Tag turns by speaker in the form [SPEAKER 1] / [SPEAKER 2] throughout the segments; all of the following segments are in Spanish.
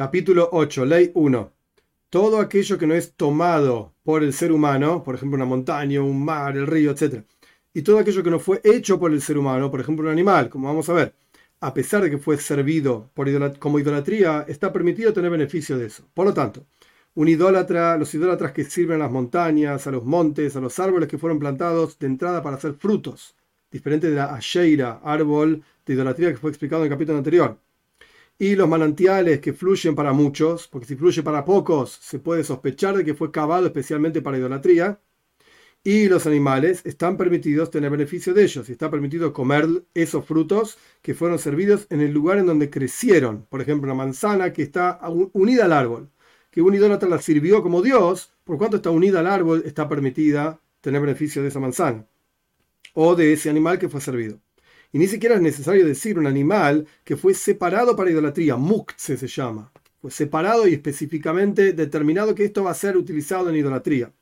[SPEAKER 1] Capítulo 8, Ley 1. Todo aquello que no es tomado por el ser humano, por ejemplo una montaña, un mar, el río, etc. Y todo aquello que no fue hecho por el ser humano, por ejemplo un animal, como vamos a ver, a pesar de que fue servido como idolatría, está permitido tener beneficio de eso. Por lo tanto, un idólatra, los idólatras que sirven a las montañas, a los montes, a los árboles que fueron plantados de entrada para hacer frutos, diferente de la Asheira, árbol de idolatría que fue explicado en el capítulo anterior. Y los manantiales que fluyen para muchos, porque si fluye para pocos, se puede sospechar de que fue cavado especialmente para idolatría. Y los animales están permitidos tener beneficio de ellos, y está permitido comer esos frutos que fueron servidos en el lugar en donde crecieron. Por ejemplo, una manzana que está unida al árbol que un idólatra la sirvió como Dios, por cuanto está unida al árbol, está permitida tener beneficio de esa manzana o de ese animal que fue servido. Y ni siquiera es necesario decir un animal que fue separado para idolatría, muktse se llama, fue separado y específicamente determinado que esto va a ser utilizado en idolatría.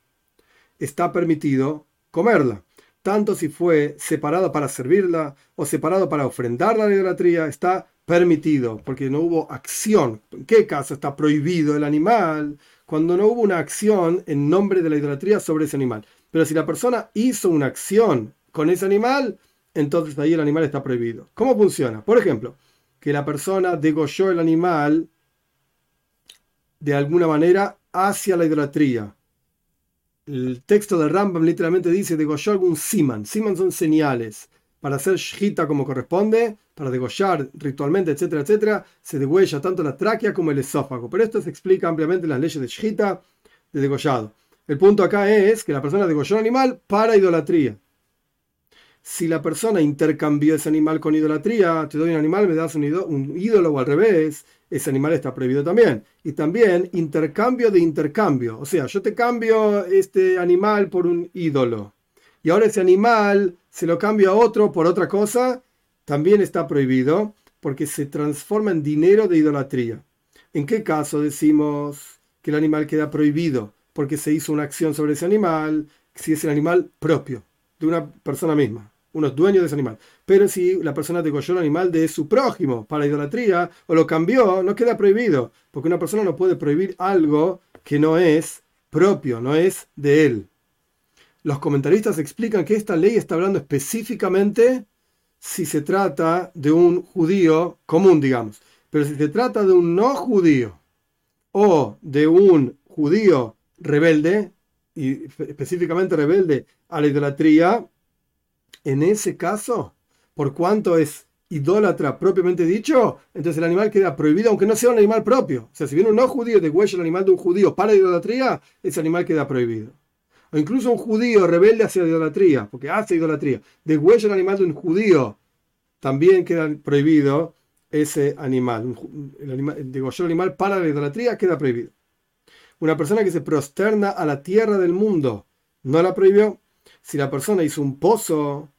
[SPEAKER 1] Está permitido comerla, tanto si fue separado para servirla o separado para ofrendarla a la idolatría, está permitido, porque no hubo acción. ¿En qué caso está prohibido el animal? Cuando no hubo una acción en nombre de la idolatría sobre ese animal. Pero si la persona hizo una acción con ese animal, entonces ahí el animal está prohibido. ¿Cómo funciona? Por ejemplo, que la persona degolló el animal de alguna manera hacia la idolatría. El texto de Rambam literalmente dice degolló algún siman. Siman son señales para hacer shita como corresponde, para degollar ritualmente, etcétera, etcétera, se degüella tanto la tráquea como el esófago. Pero esto se explica ampliamente en las leyes de shita, de degollado. El punto acá es que la persona degolló un animal para idolatría. Si la persona intercambió ese animal con idolatría, te doy un animal, me das un, un ídolo o al revés, ese animal está prohibido también. Y también intercambio de intercambio. O sea, yo te cambio este animal por un ídolo. Y ahora ese animal se lo cambio a otro por otra cosa, también está prohibido porque se transforma en dinero de idolatría. ¿En qué caso decimos que el animal queda prohibido? Porque se hizo una acción sobre ese animal, si es el animal propio, de una persona misma, unos dueños de ese animal. Pero si la persona degolló el animal de su prójimo para idolatría o lo cambió, no queda prohibido, porque una persona no puede prohibir algo que no es propio, no es de él los comentaristas explican que esta ley está hablando específicamente si se trata de un judío común, digamos. Pero si se trata de un no judío o de un judío rebelde, y específicamente rebelde a la idolatría, en ese caso, por cuanto es idólatra propiamente dicho, entonces el animal queda prohibido, aunque no sea un animal propio. O sea, si viene un no judío de huella el animal de un judío para idolatría, ese animal queda prohibido o incluso un judío rebelde hacia la idolatría, porque hace idolatría, degüella el animal de un judío, también queda prohibido ese animal. El animal el animal para la idolatría queda prohibido. Una persona que se prosterna a la tierra del mundo, ¿no la prohibió? Si la persona hizo un pozo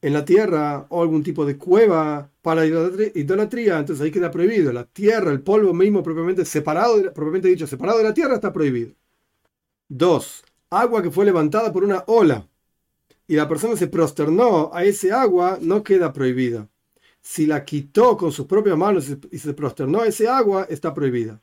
[SPEAKER 1] en la tierra o algún tipo de cueva para idolatría, entonces ahí queda prohibido. La tierra, el polvo mismo propiamente separado, propiamente dicho, separado de la tierra, está prohibido. Dos, agua que fue levantada por una ola y la persona se prosternó a ese agua, no queda prohibida. Si la quitó con sus propias manos y se prosternó a ese agua, está prohibida.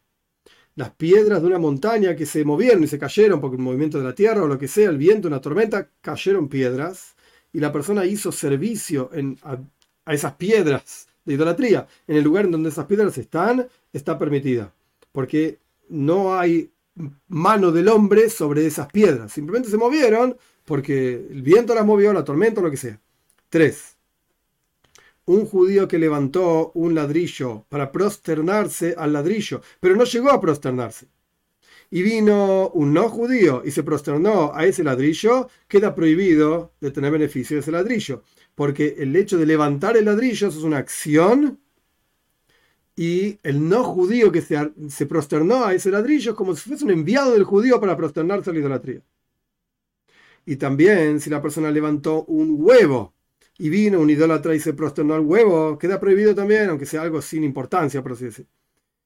[SPEAKER 1] Las piedras de una montaña que se movieron y se cayeron porque el movimiento de la tierra o lo que sea, el viento, una tormenta, cayeron piedras y la persona hizo servicio a, esas piedras de idolatría. En el lugar en donde esas piedras están, está permitida. Porque no hay mano del hombre sobre esas piedras. Simplemente se movieron porque el viento las movió, la tormenta, lo que sea. 3. Un judío que levantó un ladrillo para prosternarse al ladrillo, pero no llegó a prosternarse. Y vino un no judío y se prosternó a ese ladrillo, queda prohibido de tener beneficio de ese ladrillo. Porque el hecho de levantar el ladrillo es una acción y el no judío que se, se prosternó a ese ladrillo es como si fuese un enviado del judío para prosternarse a la idolatría. Y también si la persona levantó un huevo y vino un idólatra y se prosternó al huevo, queda prohibido también, aunque sea algo sin importancia, por así.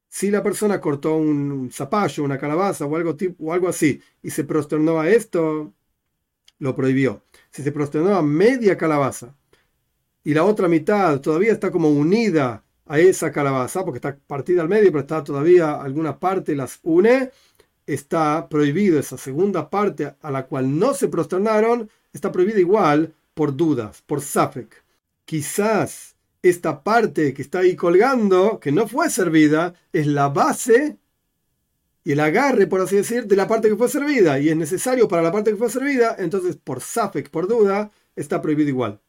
[SPEAKER 1] Si la persona cortó un zapallo, una calabaza o algo, tipo, o algo así y se prosternó a esto, lo prohibió. Si se prosternó a media calabaza y la otra mitad todavía está como unida a esa calabaza, porque está partida al medio, pero está todavía alguna parte las une, está prohibido esa segunda parte a la cual no se prosternaron, está prohibida igual por dudas, por safek. Quizás esta parte que está ahí colgando, que no fue servida, es la base y el agarre, por así decir, de la parte que fue servida, y es necesario para la parte que fue servida, entonces por safek, por duda, está prohibido igual.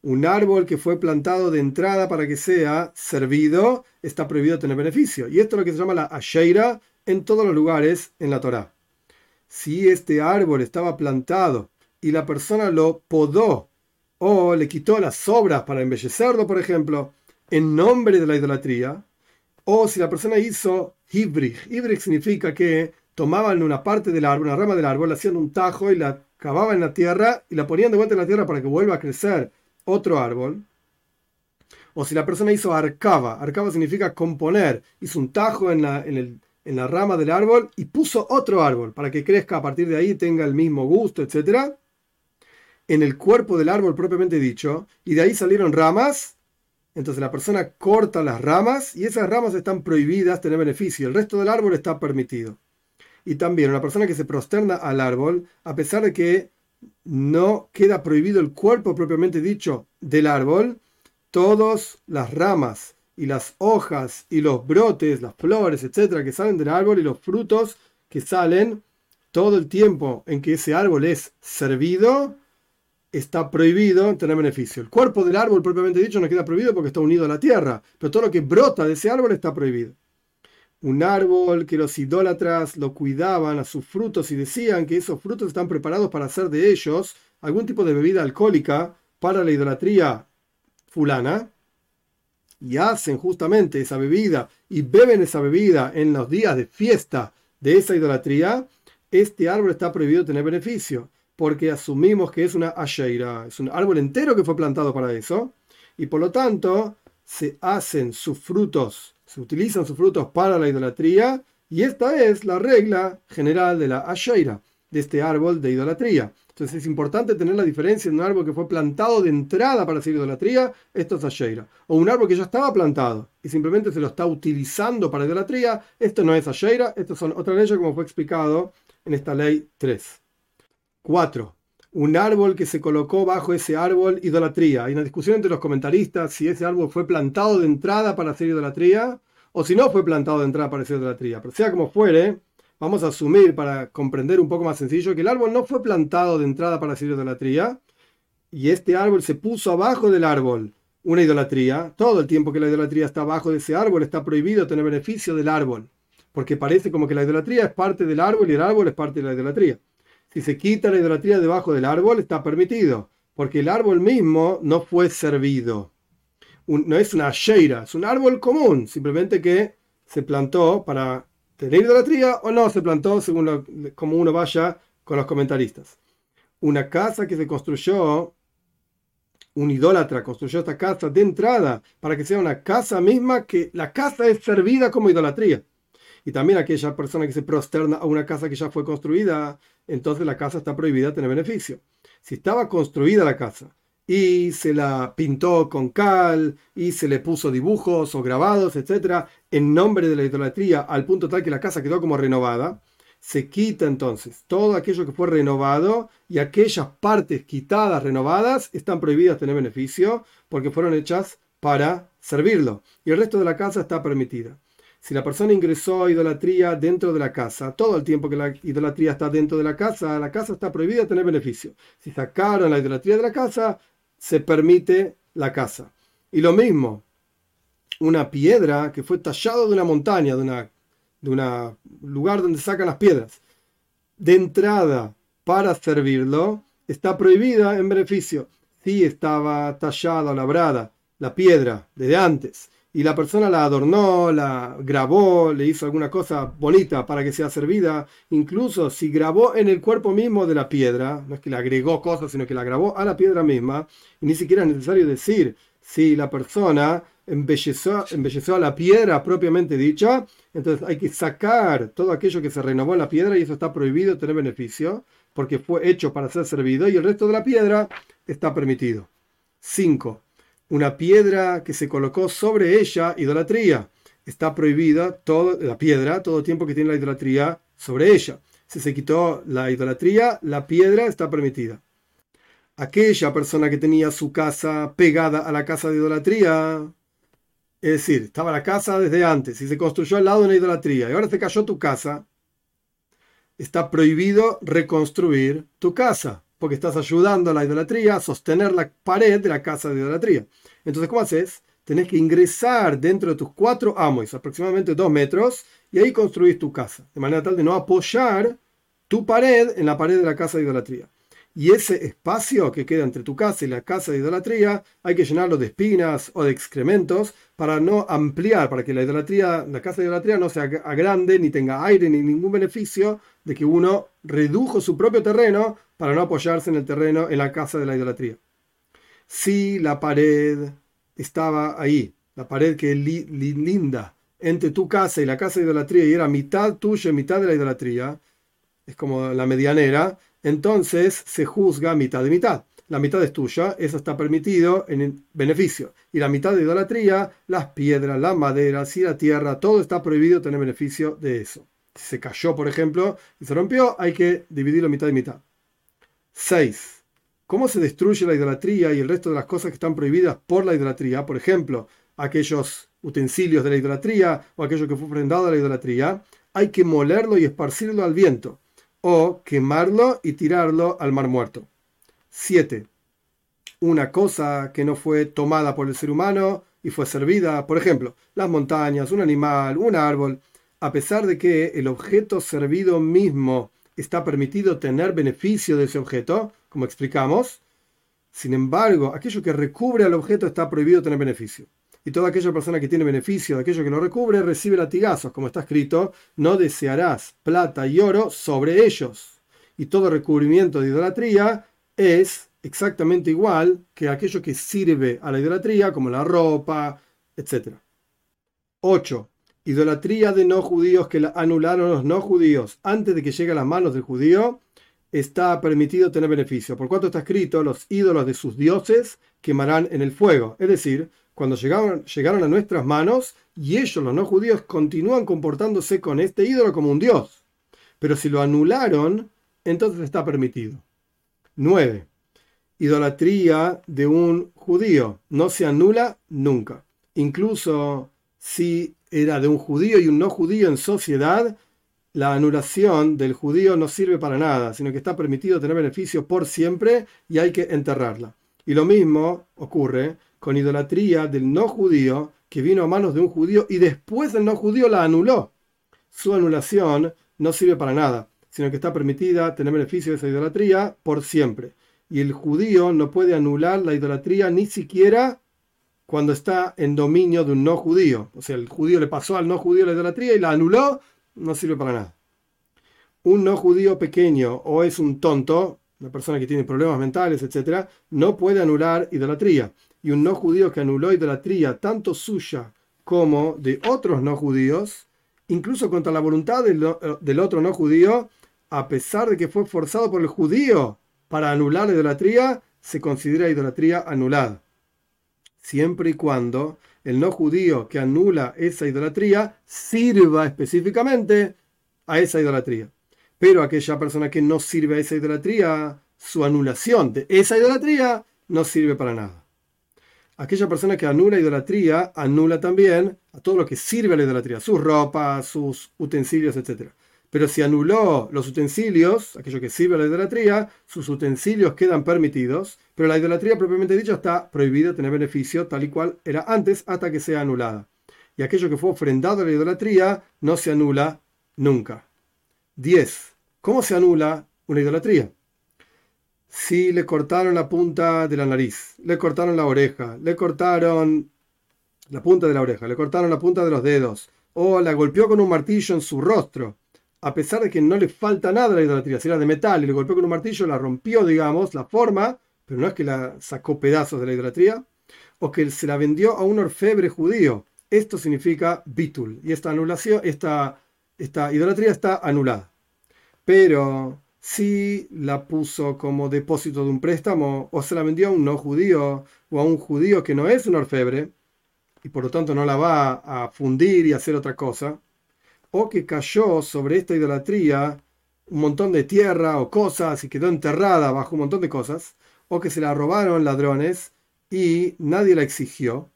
[SPEAKER 1] Un árbol que fue plantado de entrada para que sea servido, está prohibido tener beneficio. Y esto es lo que se llama la asheira en todos los lugares en la Torá. Si este árbol estaba plantado y la persona lo podó o le quitó las sobras para embellecerlo, por ejemplo, en nombre de la idolatría, o si la persona hizo hibrig. Hibrig significa que tomaban una parte del árbol, una rama del árbol, hacían un tajo y la cavaban en la tierra y la ponían de vuelta en la tierra para que vuelva a crecer otro árbol. O si la persona hizo arcaba, arcaba significa componer, hizo un tajo en la, en, en la rama del árbol y puso otro árbol para que crezca a partir de ahí, tenga el mismo gusto, etc. En el cuerpo del árbol propiamente dicho, y de ahí salieron ramas, entonces la persona corta las ramas y esas ramas están prohibidas tener beneficio. El resto del árbol está permitido. Y también una persona que se prosterna al árbol, a pesar de que no queda prohibido el cuerpo propiamente dicho del árbol, todas las ramas y las hojas y los brotes, las flores, etcétera, que salen del árbol y los frutos que salen todo el tiempo en que ese árbol es servido, está prohibido tener beneficio. El cuerpo del árbol, propiamente dicho, no queda prohibido porque está unido a la tierra, pero todo lo que brota de ese árbol está prohibido. Un árbol que los idólatras lo cuidaban a sus frutos y decían que esos frutos están preparados para hacer de ellos algún tipo de bebida alcohólica para la idolatría fulana, y hacen justamente esa bebida y beben esa bebida en los días de fiesta de esa idolatría, este árbol está prohibido tener beneficio porque asumimos que es una asheira, es un árbol entero que fue plantado para eso, y por lo tanto se hacen sus frutos, se utilizan sus frutos para la idolatría, y esta es la regla general de la asheira, de este árbol de idolatría. Entonces es importante tener la diferencia en un árbol que fue plantado de entrada para hacer idolatría, esto es asheira, o un árbol que ya estaba plantado y simplemente se lo está utilizando para idolatría, esto no es asheira, esto son otras leyes como fue explicado en esta ley 3. 4. Un árbol que se colocó bajo ese árbol, idolatría. Hay una discusión entre los comentaristas si ese árbol fue plantado de entrada para hacer idolatría o si no fue plantado de entrada para hacer idolatría. Pero sea como fuere, vamos a asumir para comprender un poco más sencillo que el árbol no fue plantado de entrada para hacer idolatría y este árbol se puso abajo del árbol. Una idolatría. Todo el tiempo que la idolatría está abajo de ese árbol está prohibido tener beneficio del árbol. Porque parece como que la idolatría es parte del árbol y el árbol es parte de la idolatría si se quita la idolatría debajo del árbol, está permitido, porque el árbol mismo no fue servido. no es una sheira, es un árbol común, simplemente que se plantó para tener idolatría o no se plantó según como uno vaya con los comentaristas. Una casa que se construyó, un idólatra construyó esta casa de entrada para que sea una casa misma que la casa es servida como idolatría. Y también aquella persona que se prosterna a una casa que ya fue construida, entonces la casa está prohibida tener beneficio. Si estaba construida la casa y se la pintó con cal y se le puso dibujos o grabados, etcétera, en nombre de la idolatría, al punto tal que la casa quedó como renovada, se quita entonces todo aquello que fue renovado y aquellas partes quitadas, renovadas, están prohibidas tener beneficio porque fueron hechas para servirlo y el resto de la casa está permitida. Si la persona ingresó a idolatría dentro de la casa, todo el tiempo que la idolatría está dentro de la casa, la casa está prohibida tener beneficio. Si sacaron la idolatría de la casa, se permite la casa. Y lo mismo, una piedra que fue tallada de una montaña, de un de una lugar donde sacan las piedras, de entrada para servirlo, está prohibida en beneficio. Si estaba tallada o labrada la piedra desde antes y la persona la adornó, la grabó, le hizo alguna cosa bonita para que sea servida, incluso si grabó en el cuerpo mismo de la piedra, no es que le agregó cosas, sino que la grabó a la piedra misma, y ni siquiera es necesario decir si la persona embelleció, a la piedra propiamente dicha, entonces hay que sacar todo aquello que se renovó en la piedra y eso está prohibido tener beneficio, porque fue hecho para ser servido, y el resto de la piedra está permitido. 5 una piedra que se colocó sobre ella, idolatría. Está prohibida toda la piedra todo tiempo que tiene la idolatría sobre ella. Si se quitó la idolatría, la piedra está permitida. Aquella persona que tenía su casa pegada a la casa de idolatría, es decir, estaba la casa desde antes y se construyó al lado de una idolatría y ahora te cayó tu casa, está prohibido reconstruir tu casa porque estás ayudando a la idolatría a sostener la pared de la casa de idolatría. Entonces, ¿cómo haces? Tenés que ingresar dentro de tus cuatro amos, aproximadamente dos metros, y ahí construís tu casa, de manera tal de no apoyar tu pared en la pared de la casa de idolatría. Y ese espacio que queda entre tu casa y la casa de idolatría hay que llenarlo de espinas o de excrementos para no ampliar, para que la idolatría, la casa de idolatría no sea grande ni tenga aire ni ningún beneficio de que uno redujo su propio terreno para no apoyarse en el terreno en la casa de la idolatría. Si la pared estaba ahí, la pared que es linda entre tu casa y la casa de idolatría y era mitad tuya y mitad de la idolatría, es como la medianera, entonces se juzga mitad de mitad. La mitad es tuya, eso está permitido en beneficio. Y la mitad de idolatría, las piedras, las maderas y la tierra, todo está prohibido tener beneficio de eso. Si se cayó, por ejemplo, y se rompió, hay que dividirlo mitad y mitad. 6. ¿Cómo se destruye la idolatría y el resto de las cosas que están prohibidas por la idolatría? Por ejemplo, aquellos utensilios de la idolatría o aquello que fue prendado a la idolatría. Hay que molerlo y esparcirlo al viento o quemarlo y tirarlo al mar muerto. 7. Una cosa que no fue tomada por el ser humano y fue servida, por ejemplo, las montañas, un animal, un árbol, a pesar de que el objeto servido mismo está permitido tener beneficio de ese objeto, como explicamos, sin embargo, aquello que recubre al objeto está prohibido tener beneficio y toda aquella persona que tiene beneficio de aquello que lo recubre recibe latigazos, como está escrito, no desearás plata y oro sobre ellos. Y todo recubrimiento de idolatría es exactamente igual que aquello que sirve a la idolatría, como la ropa, etc. 8. Idolatría de no judíos que la anularon los no judíos antes de que llegue a las manos del judío está permitido tener beneficio. Por cuanto está escrito, los ídolos de sus dioses quemarán en el fuego. Es decir, cuando llegaron, llegaron a nuestras manos y ellos, los no judíos, continúan comportándose con este ídolo como un dios. Pero si lo anularon, entonces está permitido. 9. Idolatría de un judío no se anula nunca. Incluso si era de un judío y un no judío en sociedad, la anulación del judío no sirve para nada, sino que está permitido tener beneficio por siempre y hay que enterrarla. Y lo mismo ocurre con idolatría del no judío que vino a manos de un judío y después el no judío la anuló. Su anulación no sirve para nada, sino que está permitida tener beneficio de esa idolatría por siempre. Y el judío no puede anular la idolatría ni siquiera cuando está en dominio de un no judío. O sea, el judío le pasó al no judío la idolatría y la anuló, no sirve para nada. Un no judío pequeño o es un tonto, una persona que tiene problemas mentales, etc., no puede anular idolatría y un no judío que anuló idolatría tanto suya como de otros no judíos, incluso contra la voluntad del, otro no judío, a pesar de que fue forzado por el judío para anular la idolatría, se considera idolatría anulada. Siempre y cuando el no judío que anula esa idolatría sirva específicamente a esa idolatría. Pero aquella persona que no sirve a esa idolatría, su anulación de esa idolatría no sirve para nada aquella persona que anula idolatría, anula también a todo lo que sirve a la idolatría, sus ropas, sus utensilios, etc. Pero si anuló los utensilios, aquello que sirve a la idolatría, sus utensilios quedan permitidos, pero la idolatría propiamente dicha está prohibida tener beneficio tal y cual era antes hasta que sea anulada. Y aquello que fue ofrendado a la idolatría no se anula nunca. 10. ¿Cómo se anula una idolatría? si le cortaron la punta de la nariz, le cortaron la oreja, le cortaron la punta de la oreja, le cortaron la punta de los dedos, o la golpeó con un martillo en su rostro, a pesar de que no le falta nada a la idolatría, si era de metal y le golpeó con un martillo, la rompió, digamos, la forma, pero no es que la sacó pedazos de la idolatría, o que se la vendió a un orfebre judío. Esto significa bitul, y esta anulación, esta, esta idolatría está anulada. Pero si la puso como depósito de un préstamo o se la vendió a un no judío o a un judío que no es un orfebre y por lo tanto no la va a fundir y hacer otra cosa, o que cayó sobre esta idolatría un montón de tierra o cosas y quedó enterrada bajo un montón de cosas, o que se la robaron ladrones y nadie la exigió,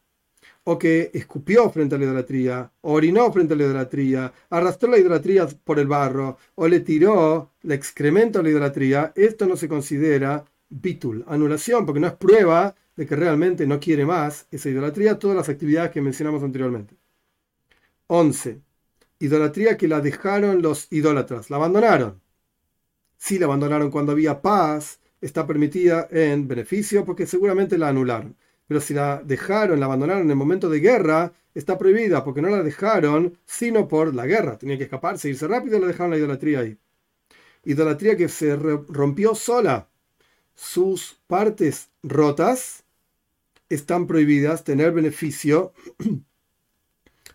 [SPEAKER 1] o que escupió frente a la idolatría, orinó frente a la idolatría, arrastró la idolatría por el barro, o le tiró el excremento a la idolatría, esto no se considera bitul, anulación, porque no es prueba de que realmente no quiere más esa idolatría, todas las actividades que mencionamos anteriormente. 11. Idolatría que la dejaron los idólatras, la abandonaron. Si la abandonaron cuando había paz, está permitida en beneficio porque seguramente la anularon pero si la dejaron, la abandonaron en el momento de guerra, está prohibida porque no la dejaron sino por la guerra. Tenía que escaparse, irse rápido y la dejaron la idolatría ahí. Idolatría que se rompió sola. Sus partes rotas están prohibidas tener beneficio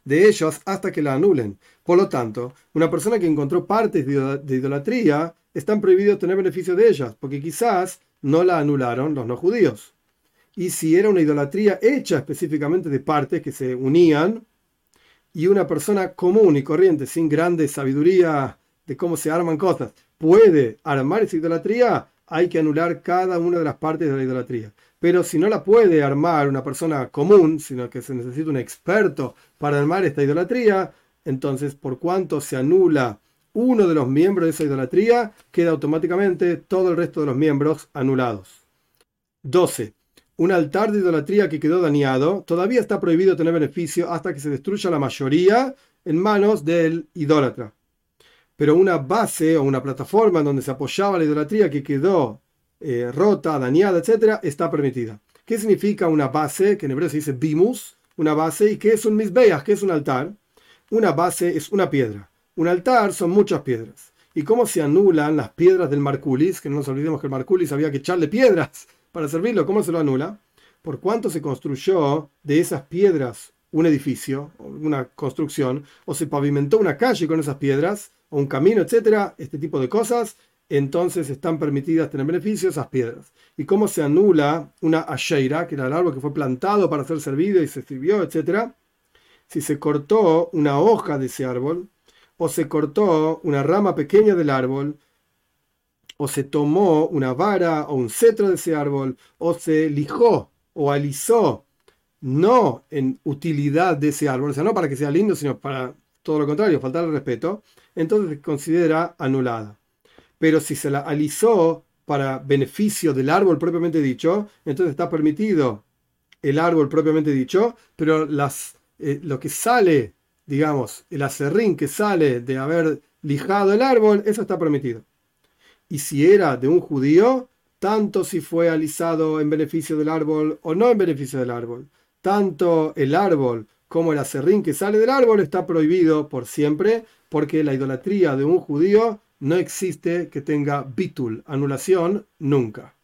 [SPEAKER 1] de ellos hasta que la anulen. Por lo tanto, una persona que encontró partes de idolatría están prohibidos tener beneficio de ellas, porque quizás no la anularon los no judíos y si era una idolatría hecha específicamente de partes que se unían, y una persona común y corriente, sin grande sabiduría de cómo se arman cosas, puede armar esa idolatría, hay que anular cada una de las partes de la idolatría. Pero si no la puede armar una persona común, sino que se necesita un experto para armar esta idolatría, entonces por cuanto se anula uno de los miembros de esa idolatría, queda automáticamente todo el resto de los miembros anulados. 12 un altar de idolatría que quedó dañado, todavía está prohibido tener beneficio hasta que se destruya la mayoría en manos del idólatra. Pero una base o una plataforma en donde se apoyaba la idolatría que quedó eh, rota, dañada, etc., está permitida. ¿Qué significa una base? Que en hebreo se dice bimus, una base, y qué es un misbeach, que es un altar. Una base es una piedra. Un altar son muchas piedras. ¿Y cómo se anulan las piedras del Marculis? Que no nos olvidemos que el Marculis había que echarle piedras para servirlo. ¿Cómo se lo anula? Por cuánto se construyó de esas piedras un edificio, una construcción, o se pavimentó una calle con esas piedras, o un camino, etcétera, este tipo de cosas, entonces están permitidas tener beneficio esas piedras. ¿Y cómo se anula una asheira, que era el árbol que fue plantado para ser servido y se sirvió, etcétera? Si se cortó una hoja de ese árbol, o se cortó una rama pequeña del árbol, o se tomó una vara o un cetro de ese árbol, o se lijó o alisó, no en utilidad de ese árbol, o sea, no para que sea lindo, sino para todo lo contrario, faltar el respeto, entonces se considera anulada. Pero si se la alisó para beneficio del árbol propiamente dicho, entonces está permitido el árbol propiamente dicho, pero las, eh, lo que sale, digamos, el acerrín que sale de haber lijado el árbol, eso está permitido. Y si era de un judío, tanto si fue alisado en beneficio del árbol o no en beneficio del árbol, tanto el árbol como el acerrín que sale del árbol está prohibido por siempre, porque la idolatría de un judío no existe que tenga bitul, anulación, nunca.